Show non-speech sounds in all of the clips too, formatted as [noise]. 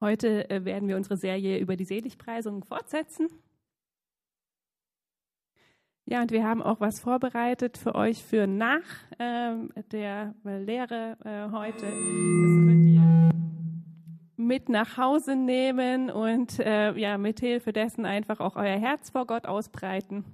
Heute äh, werden wir unsere Serie über die Seligpreisung fortsetzen. Ja, und wir haben auch was vorbereitet für euch für nach ähm, der Lehre äh, heute. Das könnt ihr mit nach Hause nehmen und äh, ja, mit Hilfe dessen einfach auch euer Herz vor Gott ausbreiten.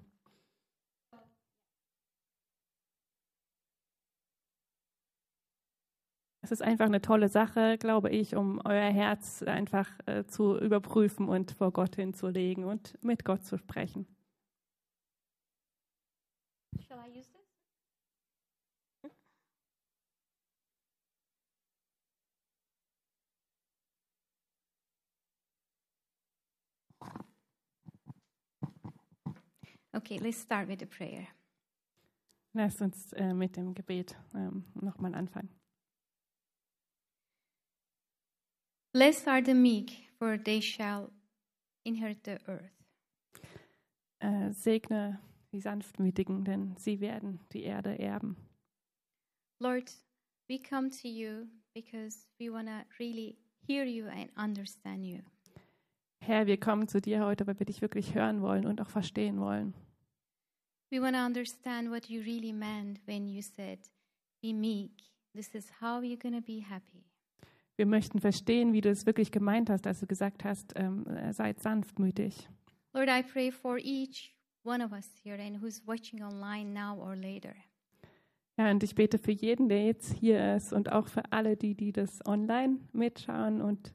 Es ist einfach eine tolle Sache, glaube ich, um euer Herz einfach äh, zu überprüfen und vor Gott hinzulegen und mit Gott zu sprechen. Shall I use this? Okay, let's start with the prayer. Lasst uns äh, mit dem Gebet ähm, nochmal anfangen. Blessed are the meek, for they shall inherit the earth. Äh, segne die Sanftmütigen, denn sie werden die Erde erben. Lord, we come to you because we want to really hear you and understand you. Herr, wir kommen zu dir heute, weil wir dich wirklich hören wollen und auch verstehen wollen. We want to understand what you really meant when you said, Be meek. This is how you're going to be happy. Wir möchten verstehen, wie du es wirklich gemeint hast, als du gesagt hast, ähm, seid sanftmütig. Lord, I pray for each one of us here and who's watching online now or later. Ja, und ich bete für jeden, der jetzt hier ist und auch für alle, die, die das online mitschauen und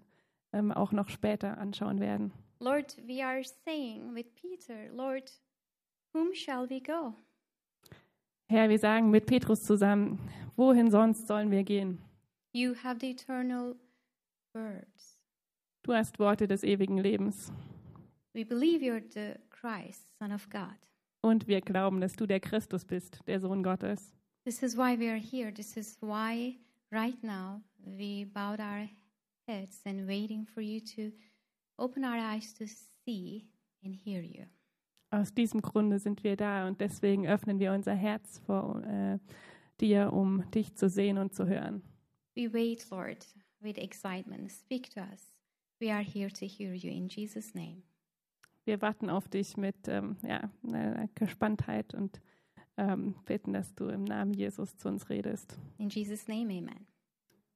ähm, auch noch später anschauen werden. Lord, we are saying with Peter, Lord, whom shall we go? Herr, wir sagen mit Petrus zusammen, wohin sonst sollen wir gehen? You have the eternal words. Du hast Worte des ewigen Lebens. We believe you're the Christ, Son of God. Und wir glauben, dass du der Christus bist, der Sohn Gottes. This is why we are here. This is why right now we bowed our heads and waiting for you to open our eyes to see and hear you. Aus diesem Grunde sind wir da und deswegen öffnen wir unser Herz vor äh, dir, um dich zu sehen und zu hören. We wait, Lord, with excitement. Speak to us. We are here to hear you in Jesus' name. Wir warten auf dich mit ähm, ja, Gespanntheit und ähm, bitten, dass du im Namen Jesus zu uns redest. In Jesus' name, amen.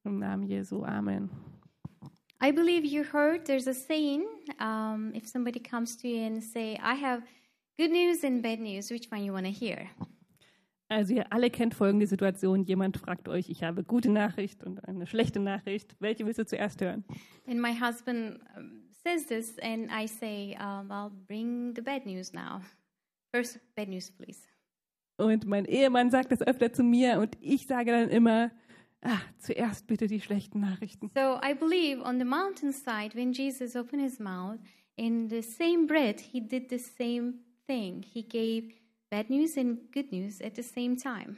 Im Namen Jesu, Amen. I believe you heard there's a saying um, if somebody comes to you and say, I have good news and bad news, which one you want to hear? Also ihr alle kennt folgende Situation. Jemand fragt euch, ich habe gute Nachricht und eine schlechte Nachricht. Welche willst du zuerst hören? And my husband says this and I say, um, well, bring the bad news now. First, bad news, please. Und mein Ehemann sagt das öfter zu mir und ich sage dann immer, ah, zuerst bitte die schlechten Nachrichten. So I believe on the mountainside, when Jesus opened his mouth, in the same breath, he did the same thing. He gave bad news and good news at the same time.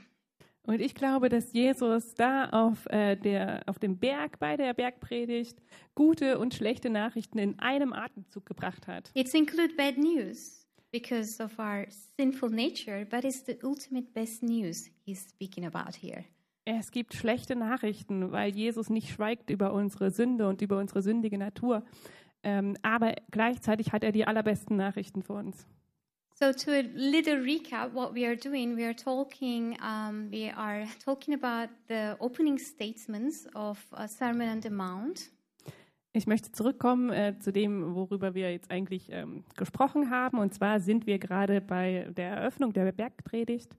Und ich glaube, dass Jesus da auf, äh, der, auf dem Berg bei der Bergpredigt gute und schlechte Nachrichten in einem Atemzug gebracht hat. It's include bad news because of our sinful nature, but it's the ultimate best news he's speaking about here. Es gibt schlechte Nachrichten, weil Jesus nicht schweigt über unsere Sünde und über unsere sündige Natur. Ähm, aber gleichzeitig hat er die allerbesten Nachrichten für uns. So to a little recap, what we are doing, we are talking, um, we are talking about the opening statements of a Sermon on the Mount. Ich möchte zurückkommen äh, zu dem, worüber wir jetzt eigentlich ähm, gesprochen haben. Und zwar sind wir gerade bei der Eröffnung der Bergpredigt.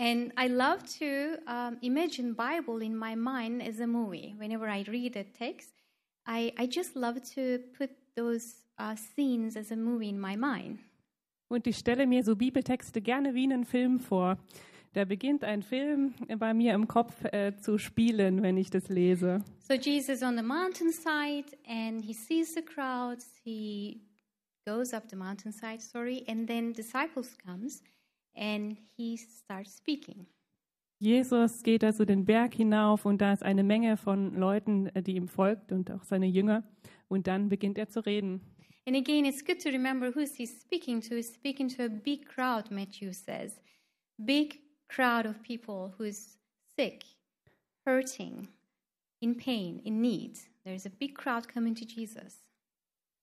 And I love to um, imagine Bible in my mind as a movie. Whenever I read a text, I, I just love to put those uh, scenes as a movie in my mind. Und ich stelle mir so Bibeltexte gerne wie einen Film vor. Da beginnt ein Film bei mir im Kopf äh, zu spielen, wenn ich das lese. So Jesus on the mountainside and he sees the crowds. He goes up the mountainside, sorry, and then disciples comes and he starts speaking. Jesus geht also den Berg hinauf und da ist eine Menge von Leuten, äh, die ihm folgt und auch seine Jünger. Und dann beginnt er zu reden. And again, it's good to remember who he's speaking to. He's speaking to a big crowd, Matthew says. Big crowd of people who's sick, hurting, in pain, in need. there's a big crowd coming to Jesus.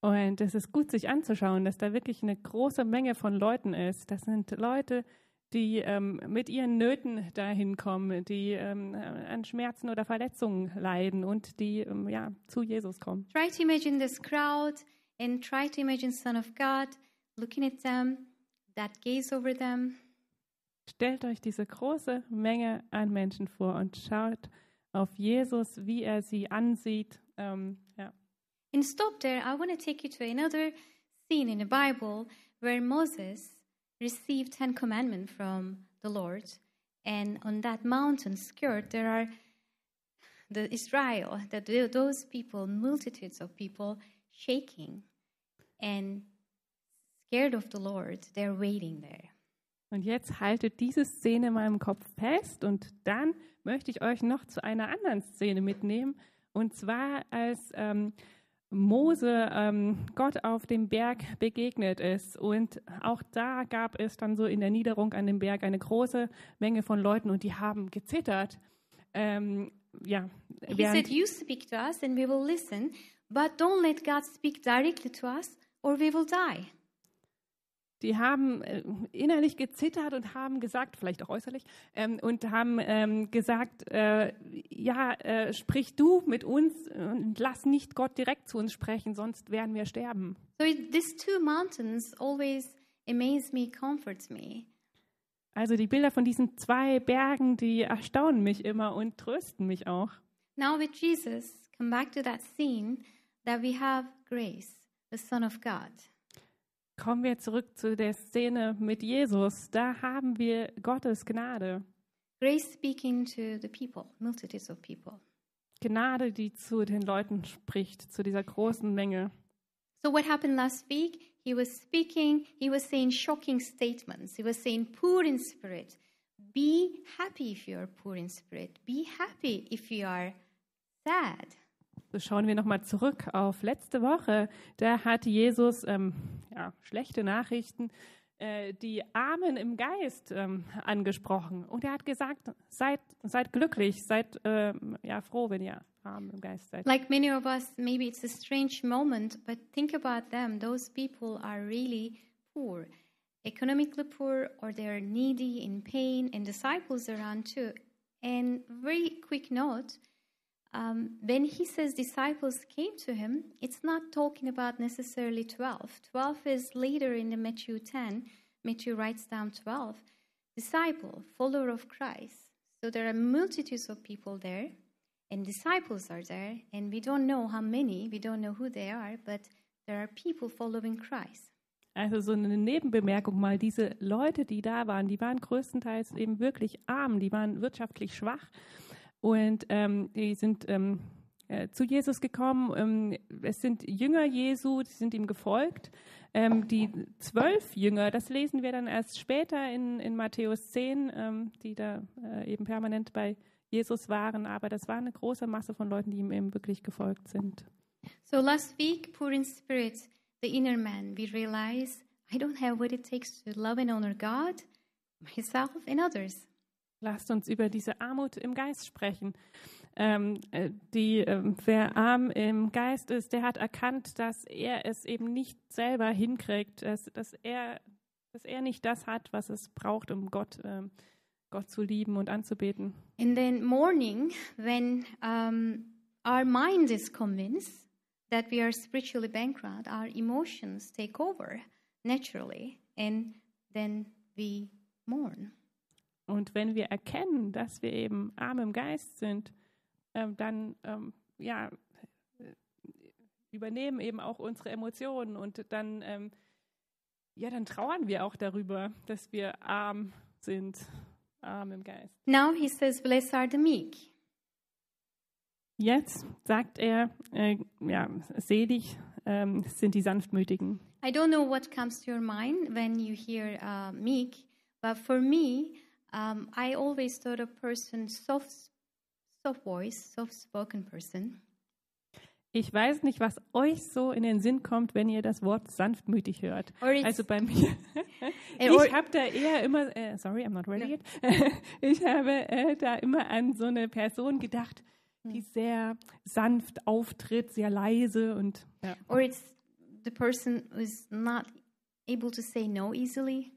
Und es ist gut, sich anzuschauen, dass da wirklich eine große Menge von Leuten ist. Das sind Leute, die ähm, mit ihren Nöten dahin kommen, die ähm, an Schmerzen oder Verletzungen leiden und die ähm, ja, zu Jesus kommen. Try to imagine this crowd and try to imagine Son of God looking at them, that gaze over them. Stellt euch diese große Menge an Menschen vor und schaut auf Jesus, wie er sie ansieht. Ähm, ja. And stop there. I want to take you to another scene in the Bible where Moses received Ten Commandments from the Lord, and on that mountain skirt there are the Israel, that those people, multitudes of people, shaking and scared of the Lord. They're waiting there. Und jetzt haltet diese Szene in meinem Kopf fest und dann möchte ich euch noch zu einer anderen Szene mitnehmen. Und zwar als ähm, Mose ähm, Gott auf dem Berg begegnet ist. Und auch da gab es dann so in der Niederung an dem Berg eine große Menge von Leuten und die haben gezittert. Ähm, ja, He said, You speak to us and we will listen, but don't let God speak directly to us or we will die. Die haben äh, innerlich gezittert und haben gesagt, vielleicht auch äußerlich, ähm, und haben ähm, gesagt, äh, ja, äh, sprich du mit uns und lass nicht Gott direkt zu uns sprechen, sonst werden wir sterben. So these two mountains always amaze me, comforts me. Also die Bilder von diesen zwei Bergen, die erstaunen mich immer und trösten mich auch. Now with Jesus, come back to that scene that we have grace, the Son of God. Kommen wir zurück zu der Szene mit Jesus. Da haben wir Gottes Gnade. Grace speaking to the people, multitudes of people. Gnade, die zu den Leuten spricht, zu dieser großen Menge. So what happened last week? He was speaking, he was saying shocking statements. He was saying, poor in spirit. Be happy if you are poor in spirit. Be happy if you are sad. So schauen wir nochmal zurück auf letzte Woche. Da hat Jesus ähm, ja, schlechte Nachrichten, äh, die Armen im Geist ähm, angesprochen. Und er hat gesagt, seid, seid glücklich, seid ähm, ja, froh, wenn ihr arm im Geist seid. Like many of us, maybe it's a strange moment, but think about them. Those people are really poor, economically poor, or they're needy, in pain, and disciples around too. And very quick note, um, when he says disciples came to him, it's not talking about necessarily 12. 12 is later in the Matthew 10. Matthew writes down 12. Disciple, follower of Christ. So there are multitudes of people there, and disciples are there, and we don't know how many, we don't know who they are, but there are people following Christ. Also so eine Nebenbemerkung mal, diese Leute, die da waren, die waren größtenteils eben wirklich arm, die waren wirtschaftlich schwach und ähm, die sind ähm, äh, zu Jesus gekommen. Ähm, es sind Jünger Jesu, die sind ihm gefolgt. Ähm, die zwölf Jünger, das lesen wir dann erst später in, in Matthäus 10, ähm, die da äh, eben permanent bei Jesus waren. Aber das war eine große Masse von Leuten, die ihm eben wirklich gefolgt sind. So last week, poor in spirit, the inner man, we realize I don't have what it takes to love and honor God, myself, and others. Lasst uns über diese Armut im Geist sprechen. Ähm, äh, die, ähm, wer arm im Geist ist, der hat erkannt, dass er es eben nicht selber hinkriegt, dass, dass, er, dass er nicht das hat, was es braucht, um Gott, ähm, Gott zu lieben und anzubeten. In the morning, when um, our mind is convinced that we are spiritually bankrupt, our emotions take over naturally, and then we mourn. Und wenn wir erkennen, dass wir eben arm im Geist sind, ähm, dann ähm, ja, übernehmen eben auch unsere Emotionen und dann, ähm, ja, dann trauern wir auch darüber, dass wir arm sind, arm im Geist. Now he says, Blessed are the meek. Jetzt sagt er, äh, ja, selig ähm, sind die Sanftmütigen. I don't know what comes to your mind when you hear uh, meek, but for me, um, I always thought a person soft, soft voice, soft spoken person. Ich weiß nicht, was euch so in den Sinn kommt, wenn ihr das Wort sanftmütig hört. Also bei mir, [laughs] Or- ich habe da eher immer, äh, sorry, I'm not ready No. yet. [laughs] Ich habe äh, da immer an so eine Person gedacht, die sehr sanft auftritt, sehr leise und ja. Or it's the person who's not able to say no easily.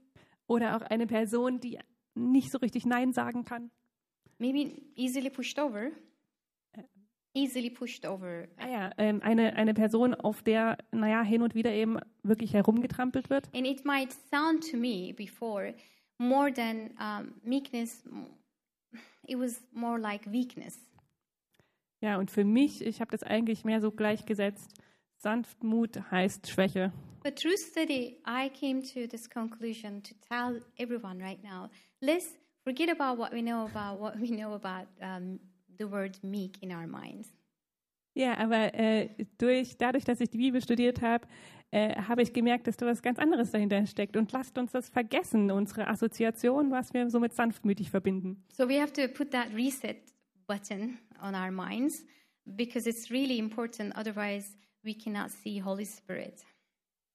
oder auch eine Person, die nicht so richtig Nein sagen kann. Maybe easily pushed over. Easily pushed over. Ah ja, ähm, eine, eine Person, auf der, naja, hin und wieder eben wirklich herumgetrampelt wird. And it might sound to me before more than um, meekness, it was more like weakness. Ja, und für mich, ich habe das eigentlich mehr so gleichgesetzt. Sanftmut heißt Schwäche. But through study, I came to this conclusion to tell everyone right now let's forget about what we know about what we know about um, the word meek in our minds. Ja, aber äh, durch, dadurch, dass ich die Bibel studiert habe, äh, habe ich gemerkt, dass da was ganz anderes dahinter steckt. Und lasst uns das vergessen, unsere Assoziation, was wir so mit sanftmütig verbinden. So we have to put that reset button on our minds because it's really important. Otherwise, we cannot see Holy Spirit.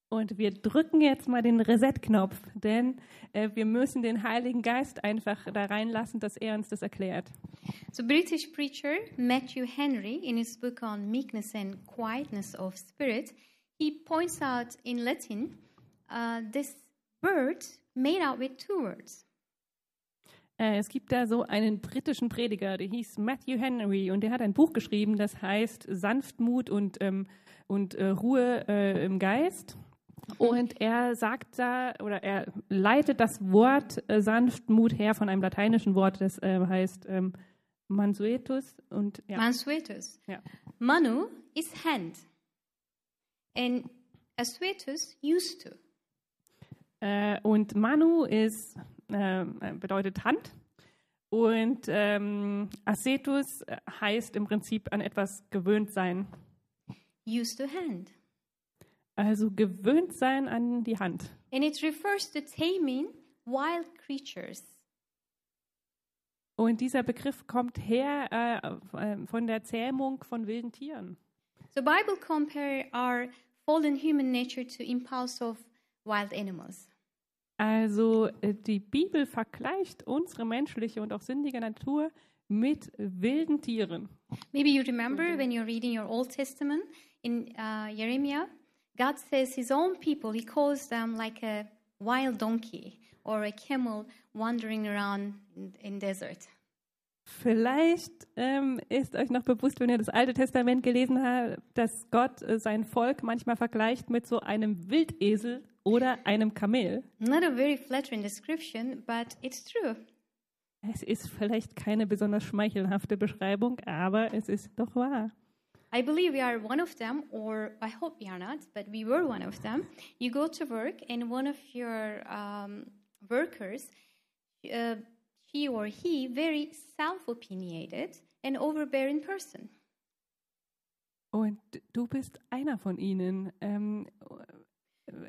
Und wir drücken jetzt mal den Reset-Knopf, denn äh, wir müssen den Heiligen Geist einfach da reinlassen, dass er uns das erklärt. So, British preacher Matthew Henry, in his book on meekness and quietness of spirit, he points out in Latin uh, this word made out with two words. Äh, es gibt da so einen britischen Prediger, der hieß Matthew Henry und der hat ein Buch geschrieben, das heißt Sanftmut und, ähm, und äh, Ruhe äh, im Geist. Und er sagt da, oder er leitet das Wort äh, Sanftmut her von einem lateinischen Wort, das äh, heißt ähm, Mansuetus. Und, ja. Mansuetus. Ja. Manu is hand, and asuetus used to. Äh, und Manu ist, äh, bedeutet Hand. Und ähm, Ascetus äh, heißt im Prinzip an etwas gewöhnt sein. Used to hand. Also gewöhnt sein an die Hand. And it refers to taming wild creatures. Und dieser Begriff kommt her äh, äh, von der Zähmung von wilden Tieren. The Bible compare our fallen human nature to impulse of wild animals. Also äh, die Bibel vergleicht unsere menschliche und auch sündige Natur mit wilden Tieren. Maybe you remember when you're reading your Old Testament in uh, Jeremiah, God says his own people, he calls them like a wild donkey or a camel wandering around in, desert. Vielleicht ähm, ist euch noch bewusst, wenn ihr das Alte Testament gelesen habt, dass Gott äh, sein Volk manchmal vergleicht mit so einem Wildesel oder einem Kamel. Not a very flattering description, but it's true. Es ist vielleicht keine besonders schmeichelhafte Beschreibung, aber es ist doch wahr. I believe we are one of them, or I hope we are not, but we were one of them. You go to work, and one of your um, workers, uh, he or he, very self-opinionated and overbearing person. Und du bist einer von ihnen. Ähm,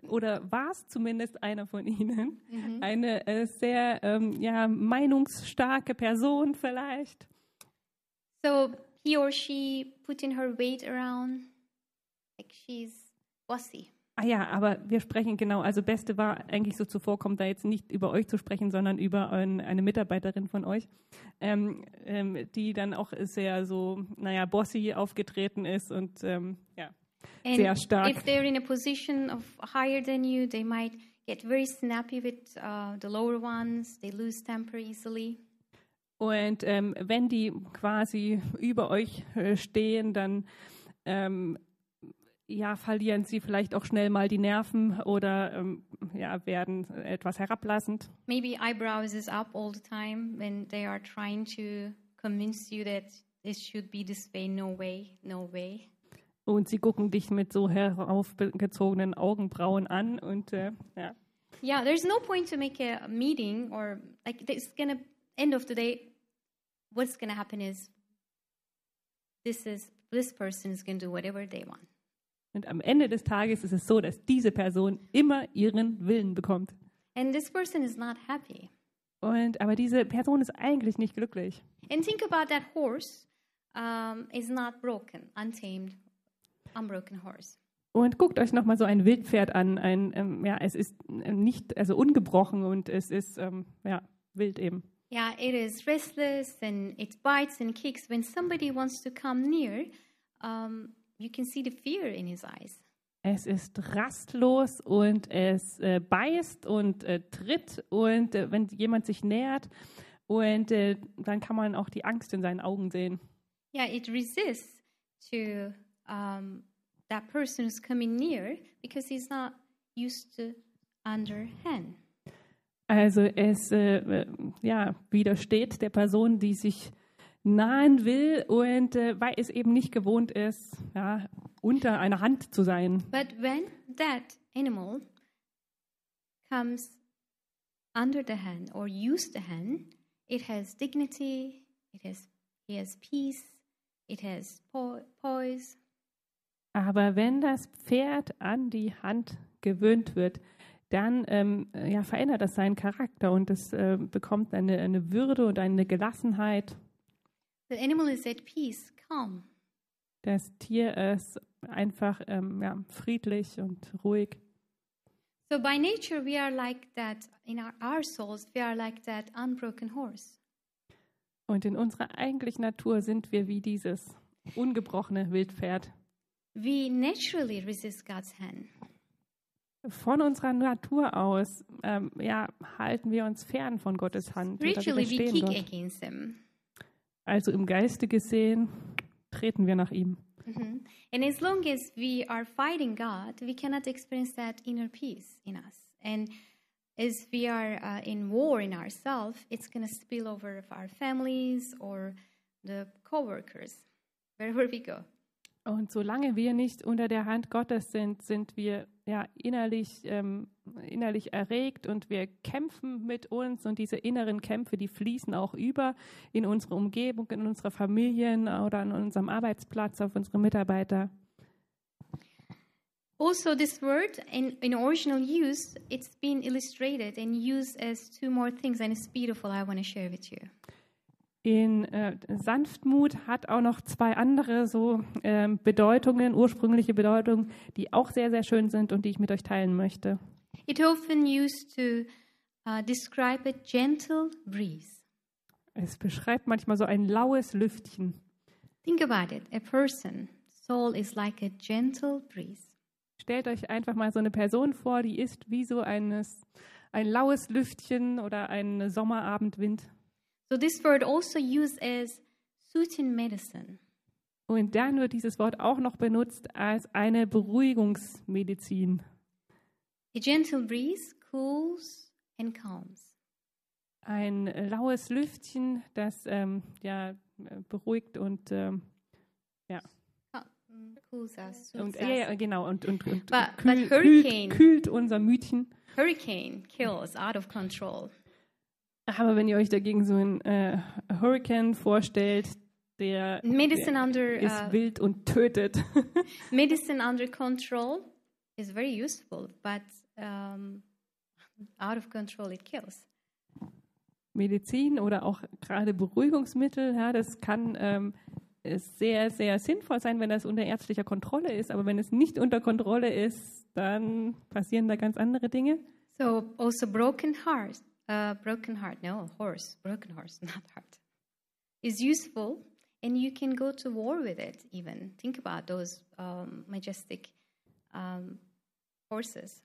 oder warst zumindest einer von ihnen. Eine äh, sehr ähm, ja, meinungsstarke Person vielleicht. So he or she putting her weight around, like she's bossy. Ah ja, aber wir sprechen genau, also Beste war eigentlich so zuvorkommt, da jetzt nicht über euch zu sprechen, sondern über ein, eine Mitarbeiterin von euch, ähm, ähm, die dann auch sehr so, naja, bossy aufgetreten ist und ähm, ja, And sehr stark. if they're in a position of higher than you, they might get very snappy with uh, the lower ones. They lose temper easily. Und ähm, wenn die quasi über euch äh, stehen, dann ähm, ja, verlieren sie vielleicht auch schnell mal die Nerven oder ähm, ja, werden etwas herablassend. Maybe eyebrows is up all the time when they are trying to convince you that this should be this way. No way, no way. Und sie gucken dich mit so heraufgezogenen Augenbrauen an und äh, ja. Yeah, there's no point to make a meeting or like it's gonna end of the day. What's gonna happen is this is this person is gonna do whatever they want. Und am Ende des Tages ist es so, dass diese Person immer ihren Willen bekommt. And this person is not happy. Und, aber diese Person ist eigentlich nicht glücklich. And think about that horse um, is not broken, untamed, unbroken horse. Und guckt euch nochmal so ein Wildpferd an. Ein, ähm, ja, es ist nicht, also ungebrochen und es ist ähm, ja, wild eben. Yeah, it is restless and it bites and kicks. When somebody wants to come near, um, you can see the fear in his eyes. Es ist rastlos und es äh, beißt und äh, tritt und äh, wenn jemand sich nähert und äh, dann kann man auch die Angst in seinen Augen sehen. Yeah, it resists to um, that person who's coming near because he's not used to underhand. Also es äh, äh, ja, widersteht der Person, die sich nahen will und äh, weil es eben nicht gewohnt ist, ja, unter einer Hand zu sein. But when that animal comes under the hand or use the hand, it has dignity, it has, it has peace, it has po- poise. Aber wenn das Pferd an die Hand gewöhnt wird, dann ähm, ja, verändert das seinen Charakter und es äh, bekommt eine, eine Würde und eine Gelassenheit. The animal is at peace, calm. Das Tier ist einfach ähm, ja, friedlich und ruhig. So by nature, we are like that in our, our souls, we are like that unbroken horse. Und in unserer eigentlichen Natur sind wir wie dieses ungebrochene Wildpferd. We naturally resist God's hand. Von unserer Natur aus ähm, ja, halten wir uns fern von Gottes Hand. Spiritually, we kick Gott. against Him. Also im Geiste gesehen treten wir nach ihm. Mhm. And as long as we are fighting God, we cannot experience that inner peace in us. And as we are uh, in war in ourselves, it's going to spill over of our families or the coworkers, wherever we go. Und solange wir nicht unter der Hand Gottes sind, sind wir ja innerlich, ähm, innerlich erregt und wir kämpfen mit uns und diese inneren Kämpfe, die fließen auch über in unsere Umgebung, in unsere Familien oder an unserem Arbeitsplatz, auf unsere Mitarbeiter. Also, this word in, in original use, it's been illustrated and used as two more things, and it's beautiful. I want to share with you. In äh, Sanftmut hat auch noch zwei andere so ähm, Bedeutungen, ursprüngliche Bedeutungen, die auch sehr, sehr schön sind und die ich mit euch teilen möchte. It often used to uh, describe a gentle breeze. Es beschreibt manchmal so ein laues Lüftchen. Think about it. A person, soul is like a gentle breeze. Stellt euch einfach mal so eine Person vor, die ist wie so eines, ein laues Lüftchen oder ein Sommerabendwind. So this word also used as soothing medicine. Und dann wird dieses Wort auch noch benutzt als eine Beruhigungsmedizin. A gentle breeze cools and calms. Ein laues Lüftchen, das ähm, ja, äh, beruhigt und, ähm, Cal- mm, Cools us, und ja, ja, genau, und, und, und But- kühl, but kühlt, kühlt unser Mütchen. Hurricane kills out of control. Aber wenn ihr euch dagegen so einen äh, Hurricane vorstellt, der, Medicine der under ist uh, wild und tötet. [laughs] medicine under control is very useful, but um, out of control it kills. Medizin oder auch gerade Beruhigungsmittel, ja, das kann ähm, sehr, sehr sinnvoll sein, wenn das unter ärztlicher Kontrolle ist. Aber wenn es nicht unter Kontrolle ist, dann passieren da ganz andere Dinge. So also broken heart, uh, broken heart, no horse, broken horse, [laughs] not heart, is useful, and you can go to war with it. Even think about those um, majestic um, horses.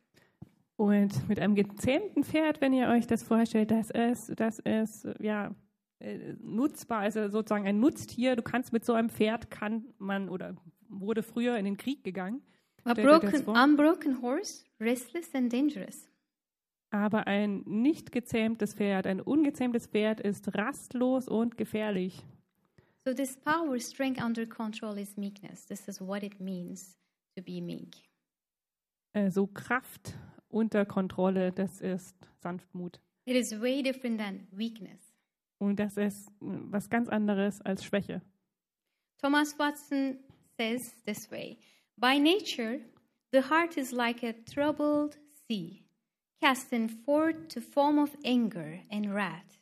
Und mit einem gezähmten Pferd, wenn ihr euch das vorstellt, das ist, das ist ja äh, nutzbar, also sozusagen ein Nutztier. Du kannst mit so einem Pferd kann man oder wurde früher in den Krieg gegangen. A broken, unbroken horse, restless and dangerous. Aber ein nicht gezähmtes Pferd, ein ungezähmtes Pferd ist rastlos und gefährlich. So this power, strength under control is meekness. This is what it means to be meek. Äh, so Kraft unter Kontrolle, das ist Sanftmut. It is way different than weakness. Und das ist äh, was ganz anderes als Schwäche. Thomas Watson says this way By nature, the heart is like a troubled sea, casting forth to form of anger and wrath.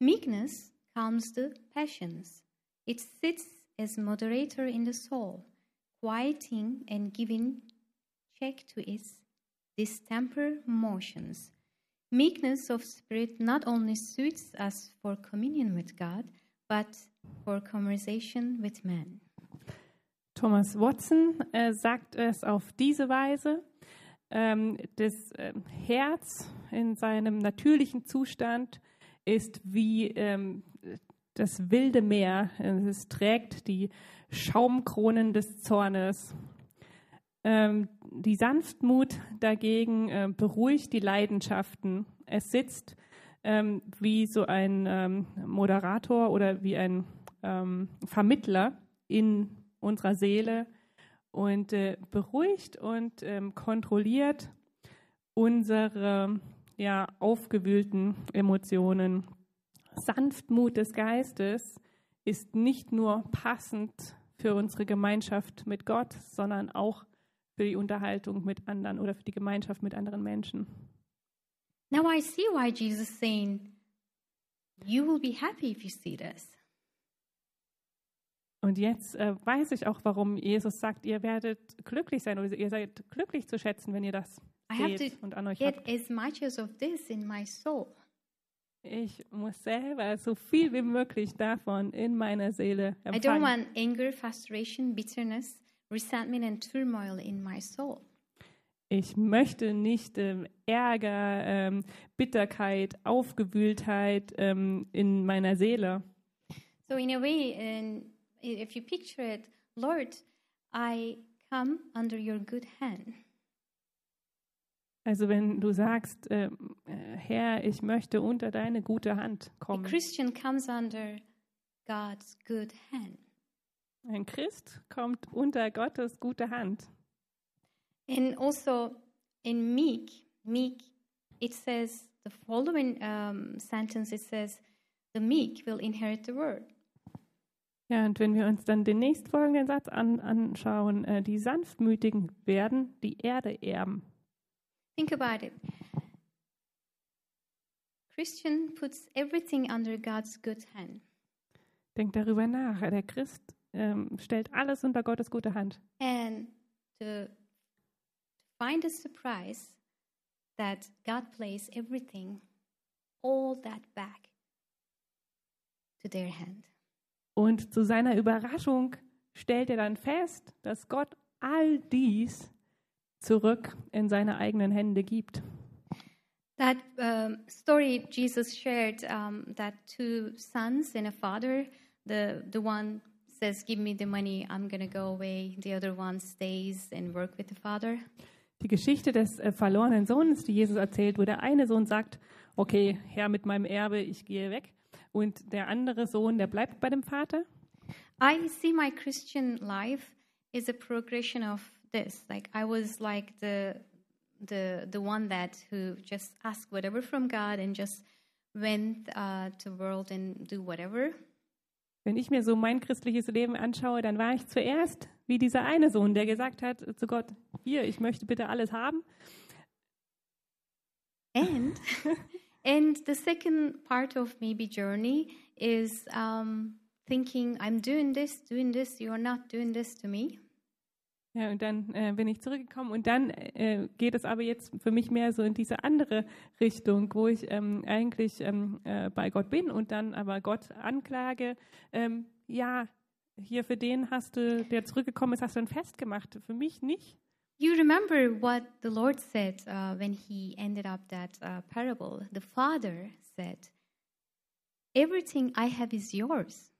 Meekness calms the passions. It sits as moderator in the soul, quieting and giving check to its distemper motions. Meekness of spirit not only suits us for communion with God, but for conversation with men. Thomas Watson äh, sagt es auf diese Weise. Ähm, das äh, Herz in seinem natürlichen Zustand ist wie ähm, das wilde Meer. Es trägt die Schaumkronen des Zornes. Ähm, die Sanftmut dagegen äh, beruhigt die Leidenschaften. Es sitzt ähm, wie so ein ähm, Moderator oder wie ein ähm, Vermittler in unserer Seele und äh, beruhigt und ähm, kontrolliert unsere ja, aufgewühlten Emotionen. Sanftmut des Geistes ist nicht nur passend für unsere Gemeinschaft mit Gott, sondern auch für die Unterhaltung mit anderen oder für die Gemeinschaft mit anderen Menschen. Now I see why Jesus saying, You will be happy if you see this. Und jetzt äh, weiß ich auch, warum Jesus sagt, ihr werdet glücklich sein oder ihr seid glücklich zu schätzen, wenn ihr das seht und an euch habt. as much as of this in my soul. Ich muss selber so viel wie möglich davon in meiner Seele I don't empfangen. want anger, frustration, bitterness, resentment, and turmoil in my soul. Ich möchte nicht ähm, Ärger, ähm, Bitterkeit, Aufgewühltheit ähm, in meiner Seele. So, in a way, and if you picture it, Lord, I come under your good hand. Also wenn du sagst, ähm, äh, Herr, ich möchte unter deine gute Hand A kommen. Christian comes under God's good hand. Ein Christ kommt unter Gottes gute Hand. And also in meek, meek, it says the following um, sentence it says, the meek will inherit the world. Ja, und wenn wir uns dann den nächstfolgenden Satz an, anschauen, äh, die Sanftmütigen werden die Erde erben. Think about it. Christian puts everything under God's good hand. Denkt darüber nach. Der Christ ähm, stellt alles unter Gottes gute Hand. And to find a surprise that God plays everything, all that back to their hand. Und zu seiner Überraschung stellt er dann fest, dass Gott all dies zurück in seine eigenen Hände gibt. That um, story Jesus shared um, that two sons and a father, the, the one says, Give me the money, I'm going to go away. The other one stays and work with the father. Die Geschichte des äh, verlorenen Sohnes, die Jesus erzählt, wo der eine Sohn sagt, okay, Herr mit meinem Erbe, ich gehe weg. Und der andere Sohn, der bleibt bei dem Vater. I see my Christian life is a progression of this. Like I was like the the the one that who just asked whatever from God and just went uh, to world and do whatever. Wenn ich mir so mein christliches Leben anschaue, dann war ich zuerst wie dieser eine Sohn, der gesagt hat zu Gott, hier, ich möchte bitte alles haben. And [laughs] and the second part of maybe journey is um, thinking I'm doing this, doing this. You are not doing this to me. Ja, und dann äh, bin ich zurückgekommen und dann äh, geht es aber jetzt für mich mehr so in diese andere Richtung, wo ich ähm, eigentlich ähm, äh, bei Gott bin und dann aber Gott anklage, ähm, ja, hier für den hast du, der zurückgekommen ist, hast du ein Fest gemacht, für mich nicht. You remember what the Lord said uh, when He ended up that uh, parable? The Father said, Everything I have is yours.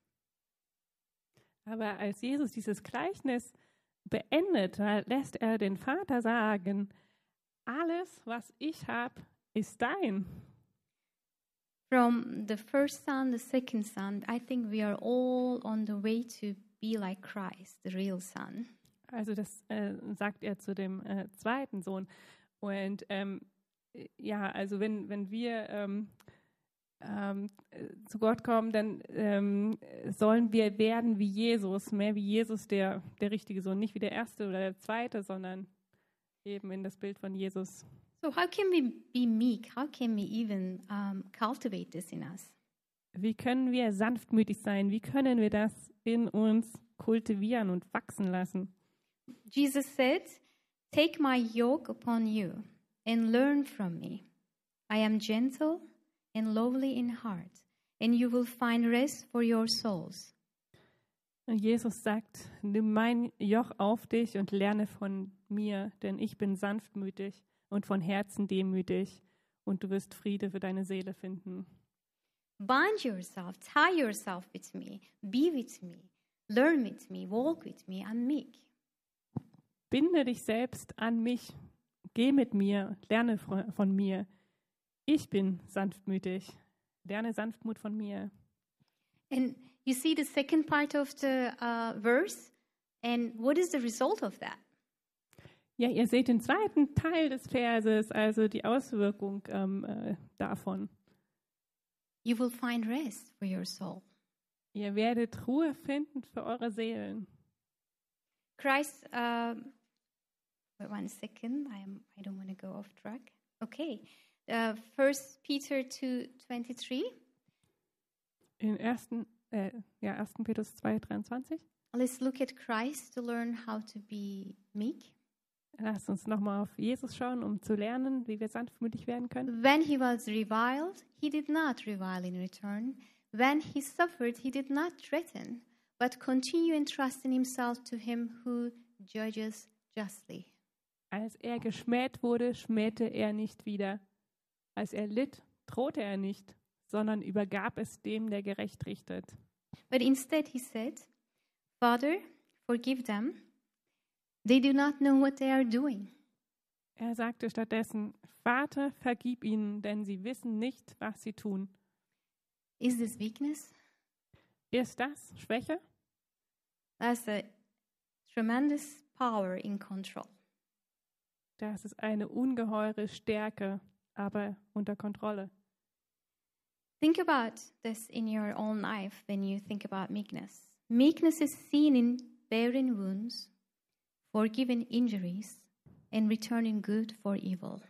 Aber als Jesus dieses Gleichnis beendet, lässt er den Vater sagen, alles, was ich habe, ist dein. From the first son, the second son, I think we are all on the way to be like Christ, the real son. Also das äh, sagt er zu dem äh, zweiten Sohn. Und ähm, ja, also wenn, wenn wir ähm, ähm, äh, zu Gott kommen, dann ähm, sollen wir werden wie Jesus, mehr wie Jesus, der, der richtige Sohn, nicht wie der erste oder der zweite, sondern eben in das Bild von Jesus. So, how can we be meek? How can we even um, cultivate this in us? Wie können wir sanftmütig sein? Wie können wir das in uns kultivieren und wachsen lassen? Jesus said, Take my yoke upon you and learn from me, I am gentle and lowly in heart, and you will find rest for your souls. Jesus sagt, nimm mein Joch auf dich und lerne von mir, denn ich bin sanftmütig und von Herzen demütig und du wirst Friede für deine Seele finden. Bind yourself, tie yourself with me, be with me, learn with me, walk with me, I'm meek. Binde dich selbst an mich, geh mit mir, lerne von mir. Ich bin sanftmütig, lerne Sanftmut von mir. And you see the second part of the uh, verse, and what is the result of that? Ja, ihr seht den zweiten Teil des Verses, also die Auswirkung ähm, äh, davon. You will find rest for your soul. Ihr werdet Ruhe finden für eure Seelen. Christ, um, wait one second, I, am, I don't want to go off track. Okay, uh, First Peter 2 23. In 1. Äh, ja, 1. Petrus 2, 23. Let's look at Christ to learn how to be meek. Lasst uns nochmal auf Jesus schauen, um zu lernen, wie wir sanftmütig werden können. When he was reviled, he did not revile in return. When he suffered, he did not threaten, but continue entrusting himself to him who judges justly. Als er geschmäht wurde, schmähte er nicht wieder. Als er litt, drohte er nicht, sondern übergab es dem, der gerecht richtet. But instead he said, Father, forgive them. They do not know what they are doing. Er sagte stattdessen, Vater, vergib ihnen, denn sie wissen nicht, was sie tun. Is this weakness? Ist das Schwäche? That's a tremendous power in control. Das ist eine ungeheure Stärke, aber unter Kontrolle. Think about this in your own life when you think about meekness. Meekness is seen in bearing wounds, forgiving injuries, and returning good for evil.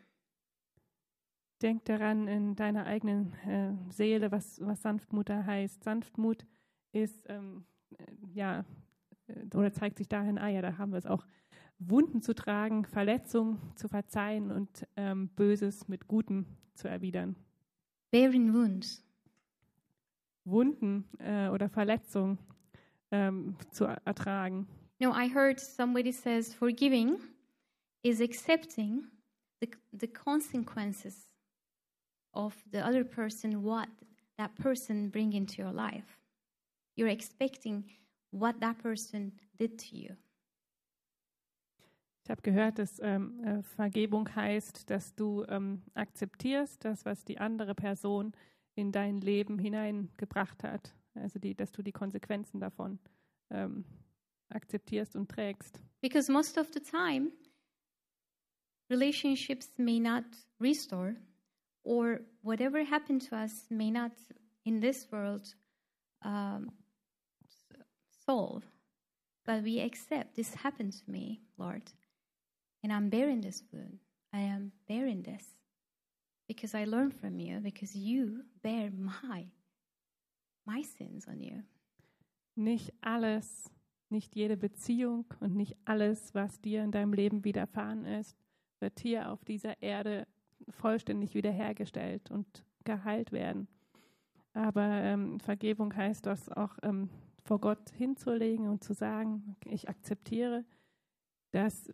Denk daran in deiner eigenen äh, Seele, was, was Sanftmut heißt. Sanftmut ist, ähm, äh, ja, äh, oder zeigt sich dahin, ah ja, da haben wir es auch, Wunden zu tragen, Verletzungen zu verzeihen und ähm, Böses mit Gutem zu erwidern. Bearing wounds. Wunden äh, oder Verletzungen ähm, zu ertragen. No, I heard somebody says forgiving is accepting the, the consequences of the other person, what that person bring into your life. You're expecting what that person did to you. Ich habe gehört, dass ähm, äh, Vergebung heißt, dass du ähm, akzeptierst, das, was die andere Person in dein Leben hineingebracht hat. Also, die, dass du die Konsequenzen davon ähm, akzeptierst und trägst. Because most of the time, relationships may not restore, or whatever happened to us may not in this world um, solve. But we accept this happened to me, Lord, and I'm bearing this wound. I am bearing this because I learned from you, because you bear my my sins on you. Nicht alles, nicht jede Beziehung und nicht alles, was dir in deinem Leben widerfahren ist, wird hier auf dieser Erde vollständig wiederhergestellt und geheilt werden. Aber ähm, Vergebung heißt das auch ähm, vor Gott hinzulegen und zu sagen, ich akzeptiere, dass,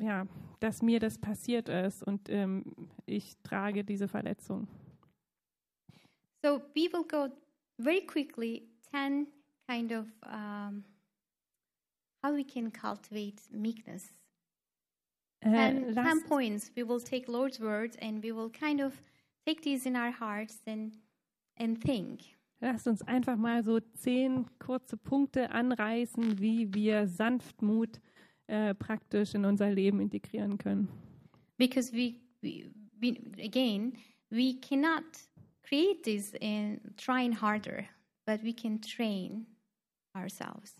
ja, dass mir das passiert ist und ähm, ich trage diese Verletzung. So we will go very quickly 10 kind of um, how we can cultivate meekness. Äh, 10, 10 lasst, points. We will take Lord's words and we will kind of take these in our hearts and, and think. lasst uns einfach mal so zehn kurze Punkte anreißen, wie wir Sanftmut äh, praktisch in unser Leben integrieren können. Because we, we, we, again, we cannot create this in trying harder, but we can train ourselves.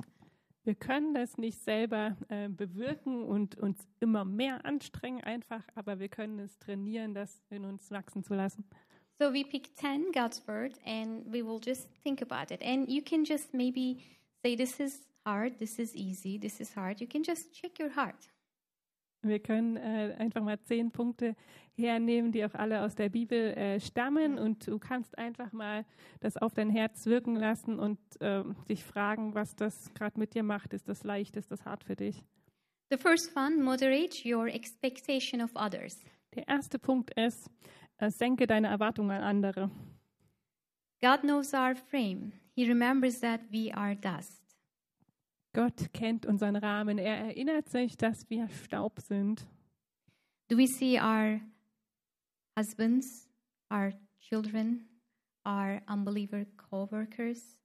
Wir können das nicht selber äh, bewirken und uns immer mehr anstrengen einfach, aber wir können es trainieren, das in uns wachsen zu lassen. So we pick 10 God's word and we will just think about it. And you can just maybe say, This is hard, this is easy, this is hard. You can just check your heart. Wir können äh, einfach mal zehn Punkte hernehmen, die auch alle aus der Bibel äh, stammen. Und du kannst einfach mal das auf dein Herz wirken lassen und äh, dich fragen, was das gerade mit dir macht. Ist das leicht? Ist das hart für dich? The first one moderate your expectation of others. Der erste Punkt ist, äh, senke deine Erwartungen an andere. God knows our frame, He remembers that we are dust. Gott kennt unseren Rahmen. Er erinnert sich, dass wir Staub sind. Do we see our husbands, our children, our unbeliever co workers,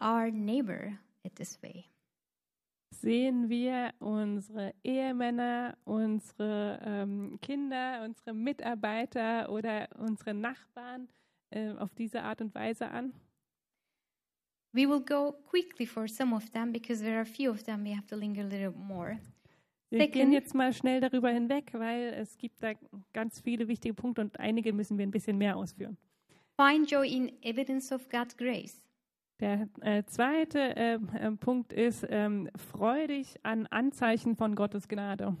our neighbor it this way? Sehen wir unsere Ehemänner, unsere ähm, Kinder, unsere Mitarbeiter oder unsere Nachbarn äh, auf diese Art und Weise an? We will go quickly for some of them because there are few of them we have to linger a little more. Wir Second. gehen jetzt mal schnell darüber hinweg, weil es gibt da ganz viele wichtige Punkte und einige müssen wir ein bisschen mehr ausführen. Find joy in evidence of God's grace. Der äh, zweite ähm, ähm, Punkt ist, ähm, freu dich an Anzeichen von Gottes Gnade.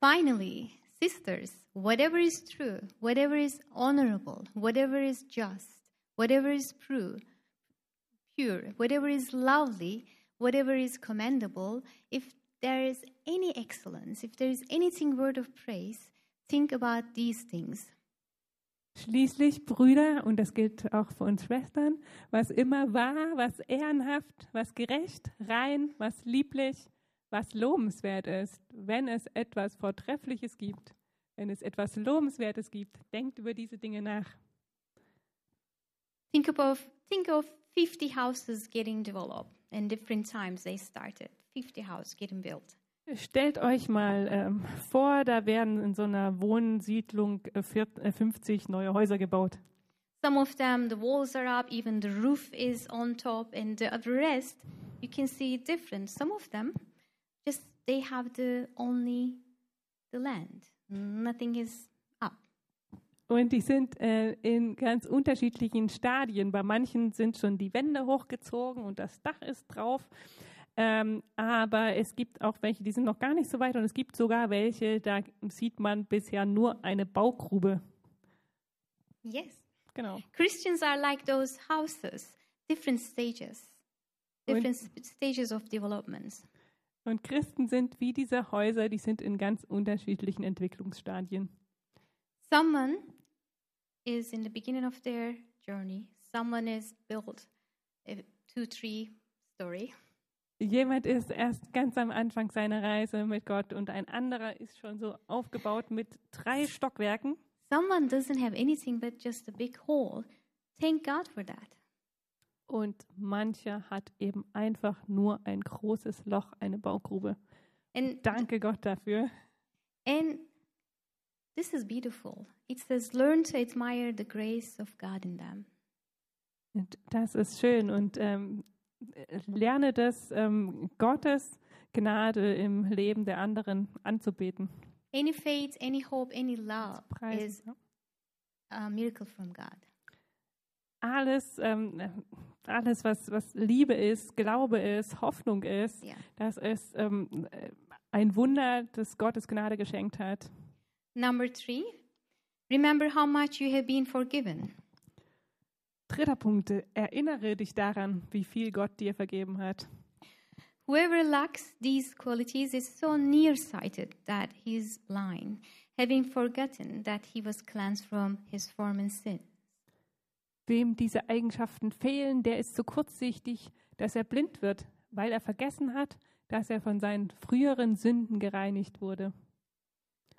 Finally, sisters, whatever is true, whatever is honorable, whatever is just, whatever is pure, pure, whatever is lovely, whatever is commendable, if there is any excellence, if there is anything worth of praise, think about these things. Schließlich, Brüder, und das gilt auch für uns Schwestern, was immer wahr, was ehrenhaft, was gerecht, rein, was lieblich, was lobenswert ist, wenn es etwas Vortreffliches gibt, wenn es etwas Lobenswertes gibt, denkt über diese Dinge nach. Think of think of 50 houses getting developed and different times they started. 50 houses getting built. Stellt euch mal ähm, vor, da werden in so einer Wohnsiedlung äh, vier- äh, 50 neue Häuser gebaut. Some of them, the walls are up, even the roof is on top, and the rest, you can see different. Some of them, just they have the only the land. Nothing is. Und die sind äh, in ganz unterschiedlichen Stadien. Bei manchen sind schon die Wände hochgezogen und das Dach ist drauf. Ähm, aber es gibt auch welche, die sind noch gar nicht so weit. Und es gibt sogar welche, da sieht man bisher nur eine Baugrube. Yes. Genau. Christians are like those houses, different stages, Und- different s- stages of developments. Und Christen sind wie diese Häuser, die sind in ganz unterschiedlichen Entwicklungsstadien. Someone is in the beginning of their journey. Someone is built a two, three story. Jemand ist erst ganz am Anfang seiner Reise mit Gott und ein anderer ist schon so aufgebaut mit drei Stockwerken. Someone doesn't have anything but just a big hole. Thank God for that. Und mancher hat eben einfach nur ein großes Loch, eine Baugrube. And Danke Gott dafür. and this is beautiful. It says, learn to admire the grace of God in them. Das ist schön und ähm, lerne das, ähm, Gottes Gnade im Leben der anderen anzubeten. Any faith, any hope, any love Preisen, is a miracle from God. Alles, ähm, alles was, was Liebe ist, Glaube ist, Hoffnung ist, Yeah. das ist ähm, äh, ein Wunder, das Gottes Gnade geschenkt hat. Number three, remember how much you have been forgiven. Dritter Punkt, erinnere dich daran, wie viel Gott dir vergeben hat. Whoever lacks these qualities is so nearsighted that he is blind, having forgotten that he was cleansed from his former sin. Wem diese Eigenschaften fehlen, der ist so kurzsichtig, dass er blind wird, weil er vergessen hat, dass er von seinen früheren Sünden gereinigt wurde.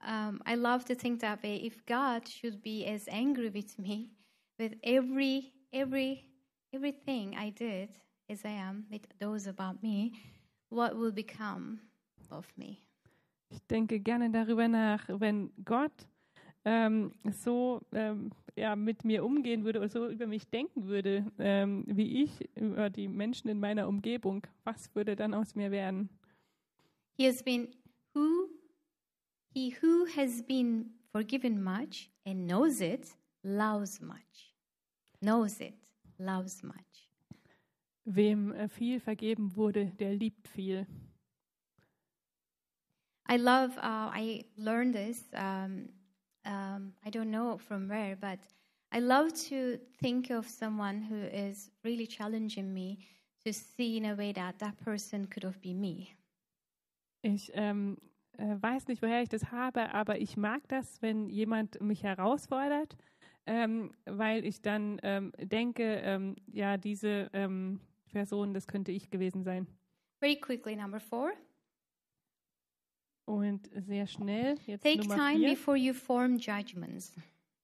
Um, I love to think that way. If God should be as angry with me, with every every everything I did as I am with those about me, what will become of me? Ich denke gerne darüber nach, wenn Gott ähm, so ähm, ja, mit mir umgehen würde oder so über mich denken würde, ähm, wie ich über die Menschen in meiner Umgebung, was würde dann aus mir werden? He has been who he who has been forgiven much and knows it loves much. Knows it, loves much. Wem äh, viel vergeben wurde, der liebt viel. I love, uh, I learned this, um, um, I don't know from where, but I love to think of someone who is really challenging me to see in a way that that person could have been me. Ich ähm, äh, weiß nicht, woher ich das habe, aber ich mag das, wenn jemand mich herausfordert, ähm, weil ich dann ähm, denke, ähm, ja, diese ähm, Person, das könnte ich gewesen sein. Very quickly, number four. Und sehr schnell, jetzt Take Nummer time vier, before you form judgments.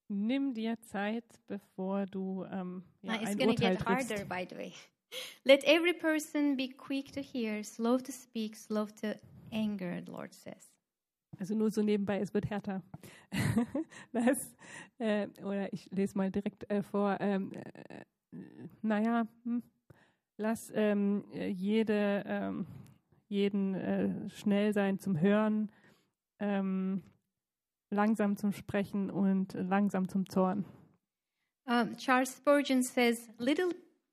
nimm dir Zeit, bevor du ähm, ja, it's ein going to Urteil get triffst. harder, by the way. Let every person be quick to hear, slow to speak, slow to anger, the Lord says. Also nur so nebenbei, es wird härter. [laughs] das, äh, oder ich lese mal direkt äh, vor. Ähm, äh, naja, hm, lass ähm, äh, jede, ähm, jeden äh, schnell sein zum Hören, ähm, langsam zum Sprechen und langsam zum Zorn. Um, Charles Spurgeon says, Little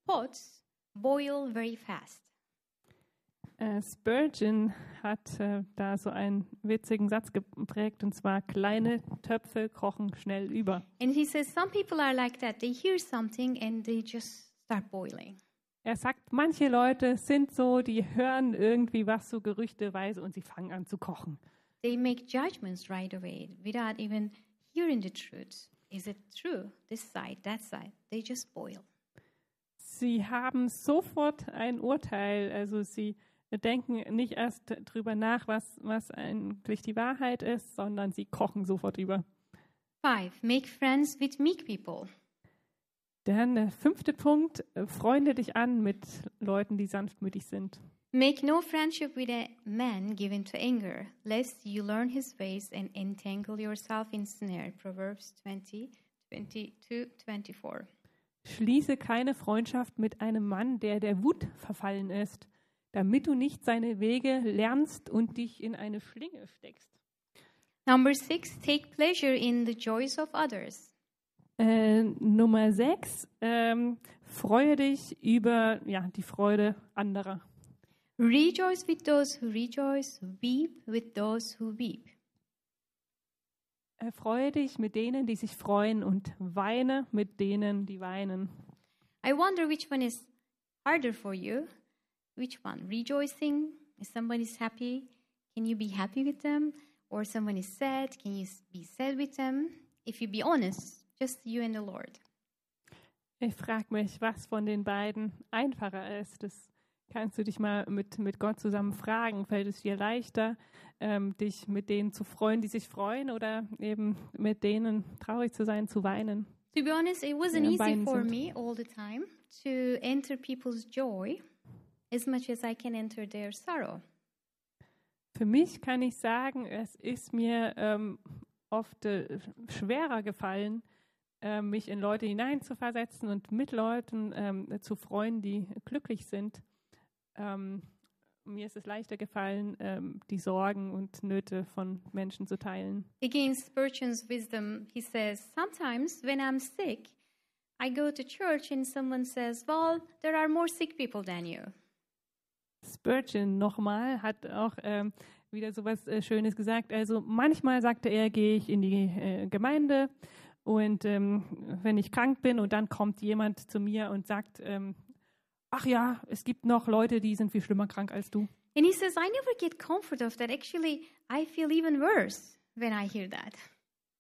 pots boil very fast. Äh, Spurgeon hat äh, da so einen witzigen Satz geprägt, und zwar kleine Töpfe kochen schnell über. And he says, Some people are like that. They hear something and they just start boiling. Er sagt, manche Leute sind so, die hören irgendwie was so gerüchteweise und sie fangen an zu kochen. They make judgments right away without even hearing the truth. Is it true? This side, that side. They just boil. Sie haben sofort ein Urteil, also sie denken nicht erst drüber nach, was, was eigentlich die Wahrheit ist, sondern sie kochen sofort über. Five, make friends with meek people. Dann der fünfte Punkt, freunde dich an mit Leuten, die sanftmütig sind. Make no friendship with a man given to anger, lest you learn his ways and entangle yourself in snare. Proverbs 20, 22, 24. Schließe keine Freundschaft mit einem Mann, der der Wut verfallen ist, damit du nicht seine Wege lernst und dich in eine Schlinge steckst. Number six, take pleasure in the joys of others. Äh, Nummer sechs, ähm, freue dich über ja, die Freude anderer. Rejoice with those who rejoice, weep with those who weep. Äh, freue dich mit denen, die sich freuen und weine mit denen, die weinen. I wonder which one is harder for you. Which one? Rejoicing? If somebody's happy, can you be happy with them? Or someone is sad, can you be sad with them? If you be honest, just you and the Lord. Ich frage mich, was von den beiden einfacher ist. Das kannst du dich mal mit, mit Gott zusammen fragen. Fällt es dir leichter, ähm, dich mit denen zu freuen, die sich freuen, oder eben mit denen traurig zu sein, zu weinen? To be honest, it wasn't easy for me all the time to enter people's joy as much as I can enter their sorrow. Für mich kann ich sagen, es ist mir ähm, oft äh, schwerer gefallen, äh, mich in Leute hineinzuversetzen und mit Leuten ähm, zu freuen, die glücklich sind. Ähm, mir ist es leichter gefallen, ähm, die Sorgen und Nöte von Menschen zu teilen. Again, Spurgeon's wisdom, he says, Sometimes when I'm sick, I go to church and someone says, Well, there are more sick people than you. Spurgeon nochmal hat auch ähm, wieder so was äh, Schönes gesagt. Also manchmal sagte er, gehe ich in die äh, Gemeinde und ähm, wenn ich krank bin und dann kommt jemand zu mir und sagt, ähm, ach ja, es gibt noch Leute, die sind viel schlimmer krank als du. And he says, I never get comfort of that. Actually, I feel even worse when I hear that.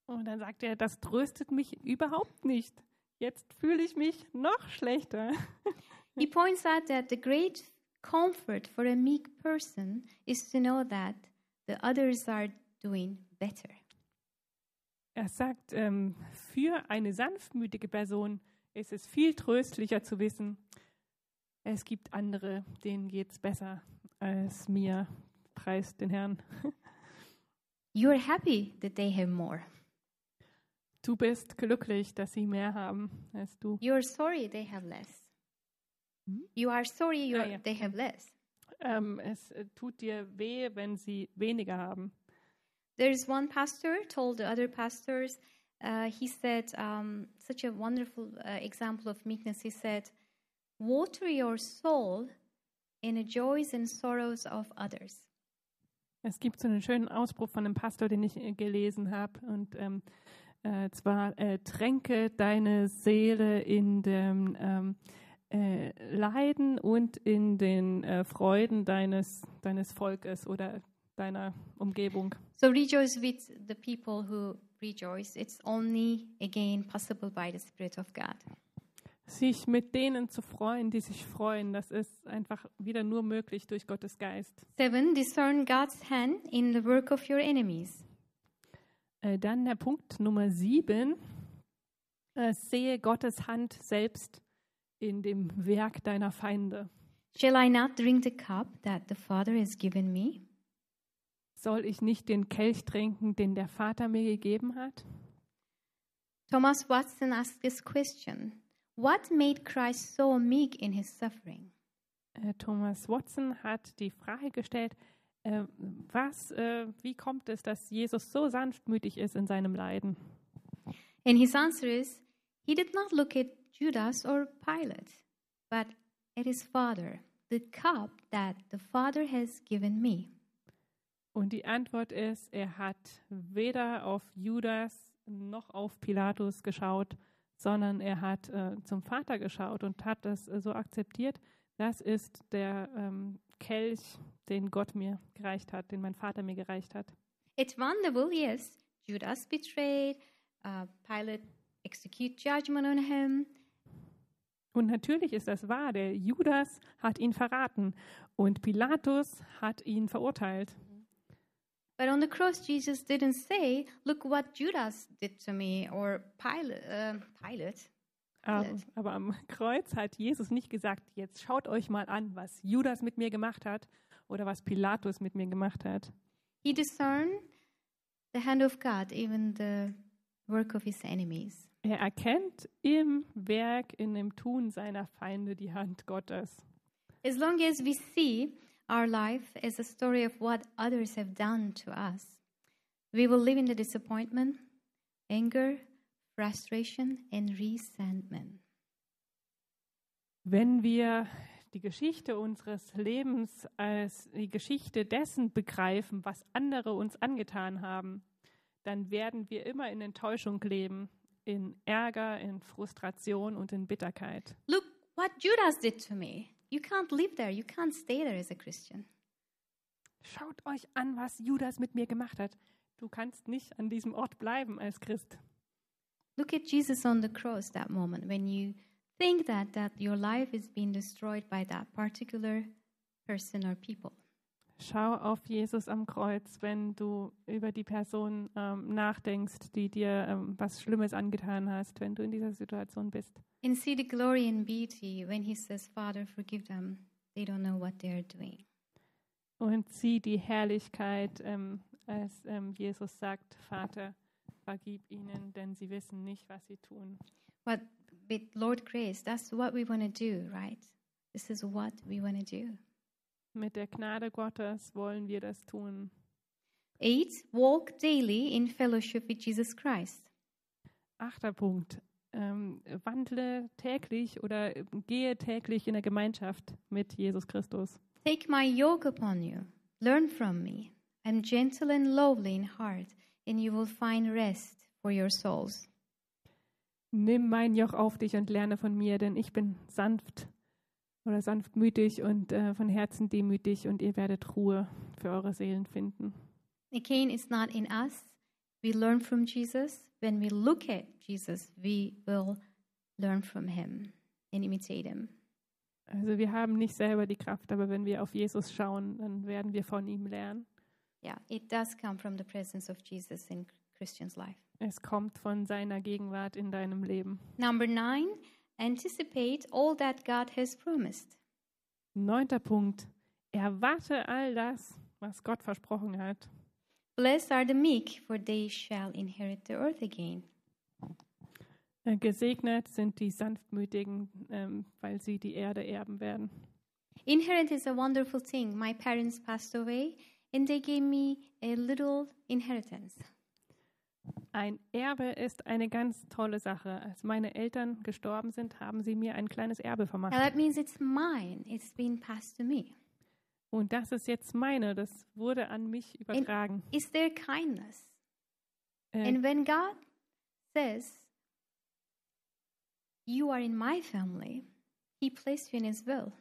Und dann sagt er, das tröstet mich überhaupt nicht. Jetzt fühle ich mich noch schlechter. He points out that the great comfort for a meek person is to know that the others are doing better. Er sagt, ähm, für eine sanftmütige Person ist es viel tröstlicher zu wissen, es gibt andere, denen geht es besser als mir. Preist den Herrn. You're happy that they have more. Du bist glücklich, dass sie mehr haben als du. You're sorry they have less. Hmm? You are sorry you're, Ah, yeah. they have less. Ähm, es äh, tut dir weh, wenn sie weniger haben. There's one pastor told the other pastors, uh, he said, um, such a wonderful uh, example of meekness. He said, Water your soul in the joys and sorrows of others. Es gibt so einen schönen Ausspruch von einem Pastor, den ich äh, gelesen habe. Und ähm, äh, zwar äh, tränke deine Seele in dem ähm, äh, Leiden und in den äh, Freuden deines, deines Volkes oder deiner Umgebung. So rejoice with the people who rejoice. It's only again possible by the Spirit of God. Sich mit denen zu freuen, die sich freuen, das ist einfach wieder nur möglich durch Gottes Geist. Seven, discern God's hand in the work of your enemies. Äh, dann der Punkt Nummer sieben. Äh, sehe Gottes Hand selbst in dem Werk deiner Feinde. Shall I not drink the cup that the Father has given me? Soll ich nicht den Kelch trinken, den der Vater mir gegeben hat? Thomas Watson asked this question What made Christ so meek in his suffering? Äh, Thomas Watson hat die Frage gestellt, äh, was, äh, wie kommt es, dass Jesus so sanftmütig ist in seinem Leiden? And his answer is He did not look at Judas or Pilate, but at his Father, the cup that the Father has given me. Und die Antwort ist, er hat weder auf Judas noch auf Pilatus geschaut, sondern er hat äh, zum Vater geschaut und hat das äh, so akzeptiert. Das ist der ähm, Kelch, den Gott mir gereicht hat, den mein Vater mir gereicht hat. It's wonderful, yes. Judas betrayed, uh, Pilate execute judgment on him. Und natürlich ist das wahr, der Judas hat ihn verraten und Pilatus hat ihn verurteilt. But on the cross, Jesus didn't say, Look what Judas did to me, or Pilate. Uh, Pilate. Aber, Pilate. aber am Kreuz hat Jesus nicht gesagt, jetzt schaut euch mal an, was Judas mit mir gemacht hat oder was Pilatus mit mir gemacht hat. He discerned the hand of God, even the work of his enemies. Er erkennt im Werk, in dem Tun seiner Feinde die Hand Gottes. As long as we see our life as a story of what others have done to us, we will live in the disappointment, anger, frustration, and resentment. Wenn wir die Geschichte unseres Lebens als die Geschichte dessen begreifen, was andere uns angetan haben, dann werden wir immer in Enttäuschung leben, in Ärger, in Frustration und in Bitterkeit. Look what Judas did to me. You can't live there. You can't stay there as a Christian. Schaut euch an, was Judas mit mir gemacht hat. Du kannst nicht an diesem Ort bleiben als Christ. Look at Jesus on the cross that moment when you think that that your life is being destroyed by that particular person or people. Schau auf Jesus am Kreuz, wenn du über die Person ähm, nachdenkst, die dir ähm, was Schlimmes angetan hast, wenn du in dieser Situation bist. And see the glory and beauty when he says, Father, forgive them. They don't know what they are doing. Und sieh die Herrlichkeit, ähm, als ähm, Jesus sagt, Vater, vergib ihnen, denn sie wissen nicht, was sie tun. But with Lord Grace, that's what we want to do, right? This is what we want to do. Mit der Gnade Gottes wollen wir das tun. Eight, walk daily in fellowship with Jesus Christ. Achter Punkt. Ähm, wandle täglich oder äh, gehe täglich in der Gemeinschaft mit Jesus Christus. Take my yoke upon you. Learn from me. I'm gentle and lowly in heart, and you will find rest for your souls. Nimm mein Joch auf dich und lerne von mir, denn ich bin sanft oder sanftmütig und äh, von Herzen demütig und ihr werdet Ruhe für eure Seelen finden. Again, it's not in us. We learn from Jesus. When we look at Jesus, we will learn from him and imitate him. Also wir haben nicht selber die Kraft, aber wenn wir auf Jesus schauen, dann werden wir von ihm lernen. Yeah, it does come from the presence of Jesus in Christian's life. Es kommt von seiner Gegenwart in deinem Leben. Number nine, anticipate all that God has promised. Neunter Punkt. Erwarte all das, was Gott versprochen hat. Blessed are the meek, for they shall inherit the earth again. Äh, Gesegnet sind die Sanftmütigen, ähm, weil sie die Erde erben werden. Inherit is a wonderful thing. My parents passed away, and they gave me a little inheritance. Ein Erbe ist eine ganz tolle Sache. Als meine Eltern gestorben sind, haben sie mir ein kleines Erbe Now vermacht. that means it's mine. It's been passed to me. Und das ist jetzt meine, das wurde an mich übertragen. Is there kindness? Äh, And when God says, You are in my family, He placed you in His will.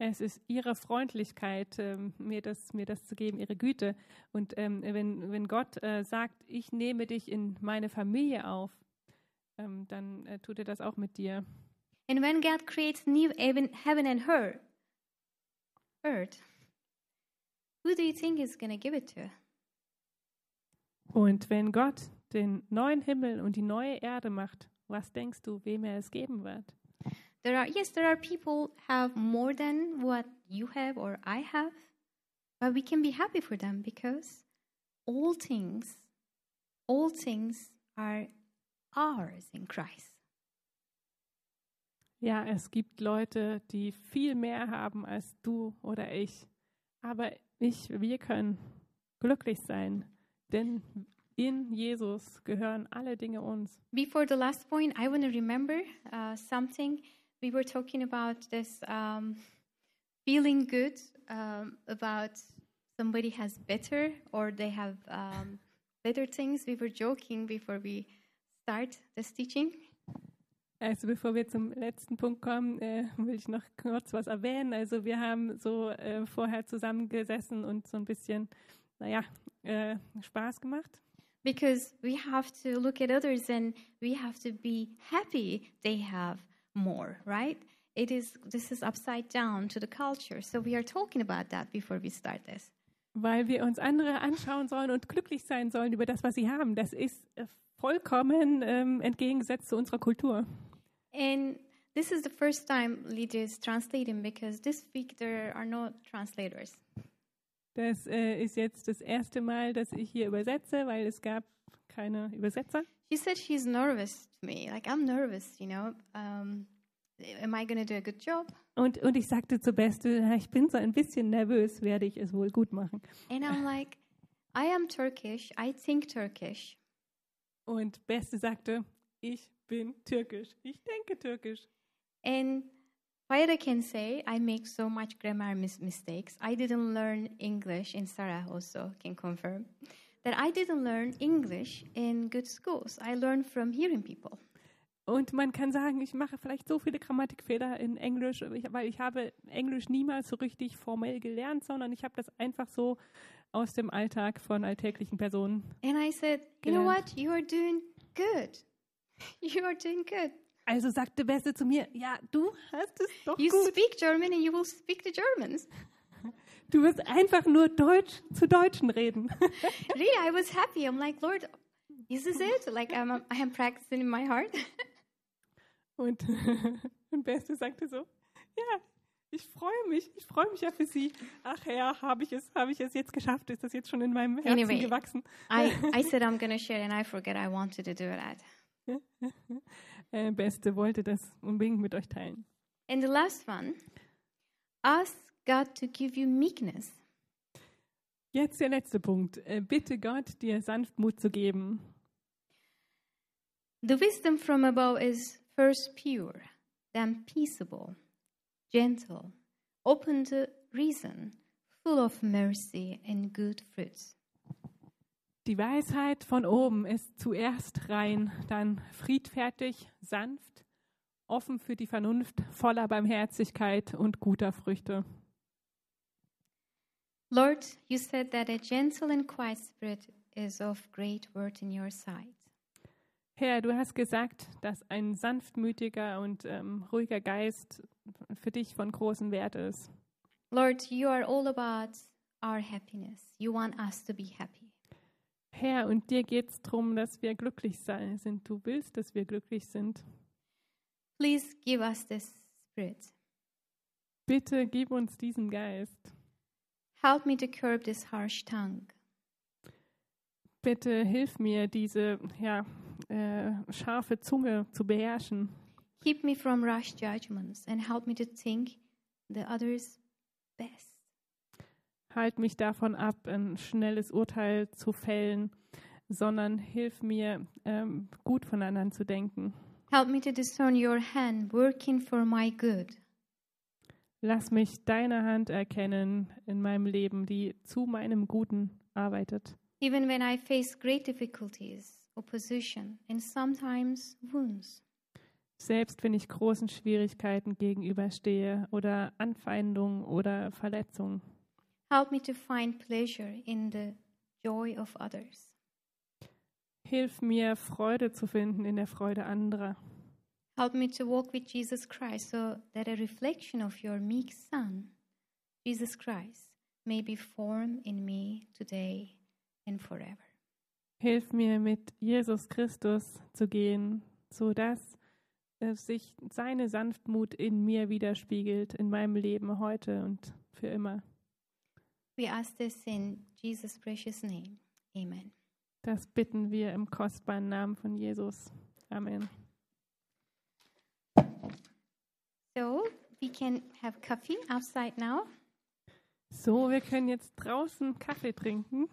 Es ist ihre Freundlichkeit, ähm, mir, das, mir das zu geben, ihre Güte. Und ähm, wenn, wenn Gott äh, sagt, ich nehme dich in meine Familie auf, ähm, dann äh, tut er das auch mit dir. And when God creates new heaven, and her, earth, who do you think is going to give it to? Und wenn Gott den neuen Himmel und die neue Erde macht, was denkst du, wem er es geben wird? There are yes, there are people have more than what you have or I have, but we can be happy for them because all things, all things are ours in Christ. Ja, es gibt Leute, die viel mehr haben als du oder ich. Aber ich, wir können glücklich sein, denn in Jesus gehören alle Dinge uns. Before the last point, I want to remember uh, something. We were talking about this um, feeling good um, about somebody has better or they have um, better things. We were joking before we start this teaching. Also bevor wir zum letzten Punkt kommen, äh, will ich noch kurz was erwähnen. Also wir haben so äh, vorher zusammengesessen und so ein bisschen, naja, äh, Spaß gemacht. Because we have to look at others and we have to be happy they have more, right? It is this is upside down to the culture. So we are talking about that before we start this. Weil wir uns andere anschauen sollen und glücklich sein sollen über das, was sie haben. Das ist äh, vollkommen ähm, entgegengesetzt zu unserer Kultur. And this is the first time Lydia is translating because this week there are no translators. Das äh, ist jetzt das erste Mal, dass ich hier übersetze, weil es gab keine Übersetzer. She said she's nervous to me. Like I'm nervous, you know. Um, am I to do a good job? Und, und ich sagte zu Beste, "Ja, ich bin so ein bisschen nervös, werde ich es wohl gut machen. And I'm like, I am Turkish. I think Turkish. Und Beste sagte, ich bin türkisch. Ich denke türkisch. And what I can say, I make so much grammar mis- mistakes. I didn't learn English, and Sarah also can confirm that I didn't learn English in good schools. I learned from hearing people. Und man kann sagen, ich mache vielleicht so viele Grammatikfehler in Englisch, weil ich habe Englisch niemals so richtig formell gelernt, sondern ich habe das einfach so aus dem Alltag von alltäglichen Personen. And I said, you know Gelernt. what? You are doing good. [laughs] You are doing good. Also sagte Beste zu mir, ja, du hast es doch You gut. speak German and you will speak to Germans. Du wirst einfach nur Deutsch zu Deutschen reden. [laughs] really, I was happy. I'm like, Lord, is this it? Like, I'm, I am practicing in my heart. [laughs] Und, [laughs] und Beste sagte so, ja, ich freue mich, ich freue mich ja für Sie. Ach ja, habe ich es, habe ich es jetzt geschafft? Ist das jetzt schon in meinem Herzen Anyway. gewachsen? I, I said I'm going to share, and I forget I wanted to do that. Äh, Beste wollte das unbedingt mit euch teilen. And the last one ask God to give you meekness. Jetzt der letzte Punkt. Äh, Bitte Gott, dir Sanftmut zu geben. The wisdom from above is first pure, then peaceable, gentle, open to reason, full of mercy and good fruits. Die Weisheit von oben ist zuerst rein, dann friedfertig, sanft, offen für die Vernunft, voller Barmherzigkeit und guter Früchte. Lord, you said that a gentle and quiet spirit is of great worth in your sight. Herr, du hast gesagt, dass ein sanftmütiger und ähm, ruhiger Geist für dich von großem Wert ist. Lord, you are all about our happiness. You want us to be happy. Herr, und dir geht es darum, dass wir glücklich sein sind. Du willst, dass wir glücklich sind. Please give us this spirit. Bitte gib uns diesen Geist. Help me to curb this harsh tongue. Bitte hilf mir, diese ja, äh, scharfe Zunge zu beherrschen. Keep me from rash judgments and help me to think the others best. Halt mich davon ab, ein schnelles Urteil zu fällen, sondern hilf mir, ähm, gut von anderen zu denken. Help me to discern your hand working for my good. Lass mich deine Hand erkennen in meinem Leben, die zu meinem Guten arbeitet. even when I face great difficulties, opposition, and sometimes wounds. Selbst wenn ich großen Schwierigkeiten gegenüberstehe oder Anfeindungen oder Verletzungen. Help me to find pleasure in the joy of others. Hilf mir, Freude zu finden in der Freude anderer. Help me to walk with Jesus Christ so that a reflection of your meek Son, Jesus Christ, may be formed in me today and forever. Hilf mir, mit Jesus Christus zu gehen, so dass sich seine Sanftmut in mir widerspiegelt, in meinem Leben heute und für immer. We ask this in Jesus' precious name. Amen. Das bitten wir im kostbaren Namen von Jesus. Amen. So we can have coffee outside now. So, wir können jetzt draußen Kaffee trinken.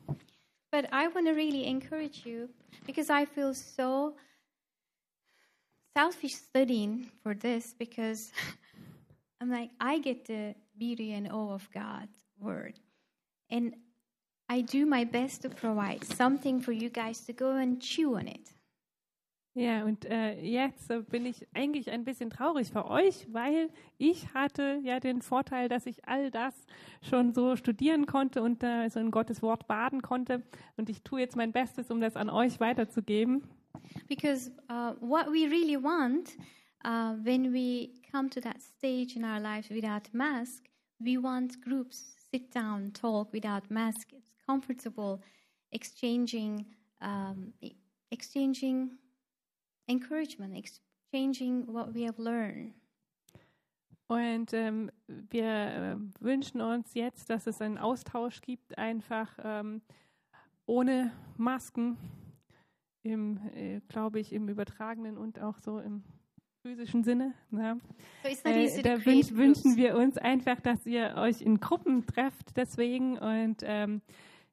But I want to really encourage you because I feel so selfish studying for this because [laughs] I'm like, I get the beauty and awe of God's word. And I do my best to provide something for you guys to go and chew on it. Ja, und äh, jetzt äh, bin ich eigentlich ein bisschen traurig für euch, weil ich hatte ja den Vorteil, dass ich all das schon so studieren konnte und äh, so in Gottes Wort baden konnte. Und ich tue jetzt mein Bestes, um das an euch weiterzugeben. Because uh, what we really want uh, when we come to that stage in our lives without mask, we want groups sit down, talk without mask. It's comfortable, exchanging, um, e- exchanging encouragement, exchanging what we have learned. Und ähm, wir äh, wünschen uns jetzt, dass es einen Austausch gibt, einfach ähm, ohne Masken, äh, glaube ich, im übertragenen und auch so im physischen Sinne. Ja. So Äh, da wünsch, wünschen wir uns einfach, dass ihr euch in Gruppen trefft, deswegen und ähm,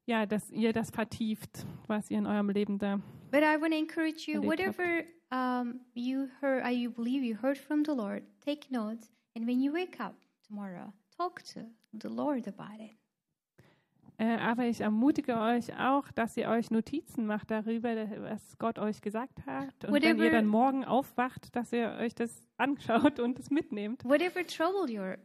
ja, dass ihr das vertieft, was ihr in eurem Leben da. But I want to encourage you, whatever um, you heard, uh, you believe you heard from the Lord, take notes, and when you wake up tomorrow, talk to the Lord about it. Äh, aber ich ermutige euch auch, dass ihr euch Notizen macht darüber, was Gott euch gesagt hat. Und wenn ihr Whatever- dann morgen aufwacht, dass ihr euch das anschaut und es mitnehmt. Whatever troubled your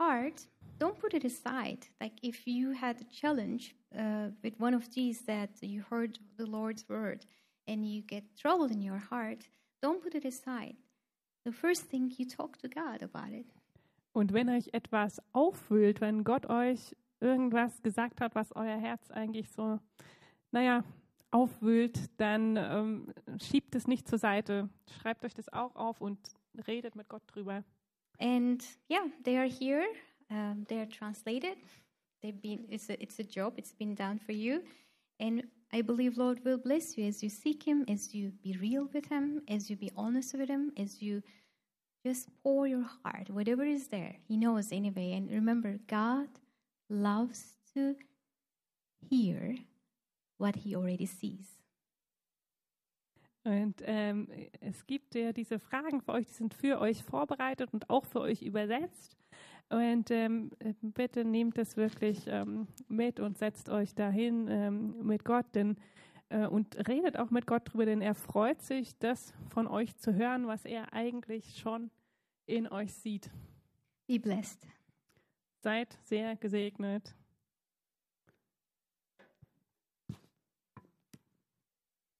heart, don't put it aside. Like if you had a challenge uh, with one of these that you heard the Lord's word and you get troubled in your heart, don't put it aside. The first thing you talk to God about it. Und wenn euch etwas aufwühlt, wenn Gott euch irgendwas gesagt hat, was euer Herz eigentlich so, naja, aufwühlt, dann ähm, schiebt es nicht zur Seite. Schreibt euch das auch auf und redet mit Gott drüber. And yeah, they are here. Um, they are translated. They've been. It's a, it's a job. It's been done for you, and I believe Lord will bless you as you seek Him, as you be real with Him, as you be honest with Him, as you just pour your heart, whatever is there. He knows anyway. And remember, God loves to hear what He already sees. Und ähm, es gibt ja diese Fragen für euch, die sind für euch vorbereitet und auch für euch übersetzt. Und ähm, bitte nehmt das wirklich ähm, mit und setzt euch dahin ähm, mit Gott denn, äh, und redet auch mit Gott drüber, denn er freut sich, das von euch zu hören, was er eigentlich schon in euch sieht. Be blessed. Seid sehr gesegnet.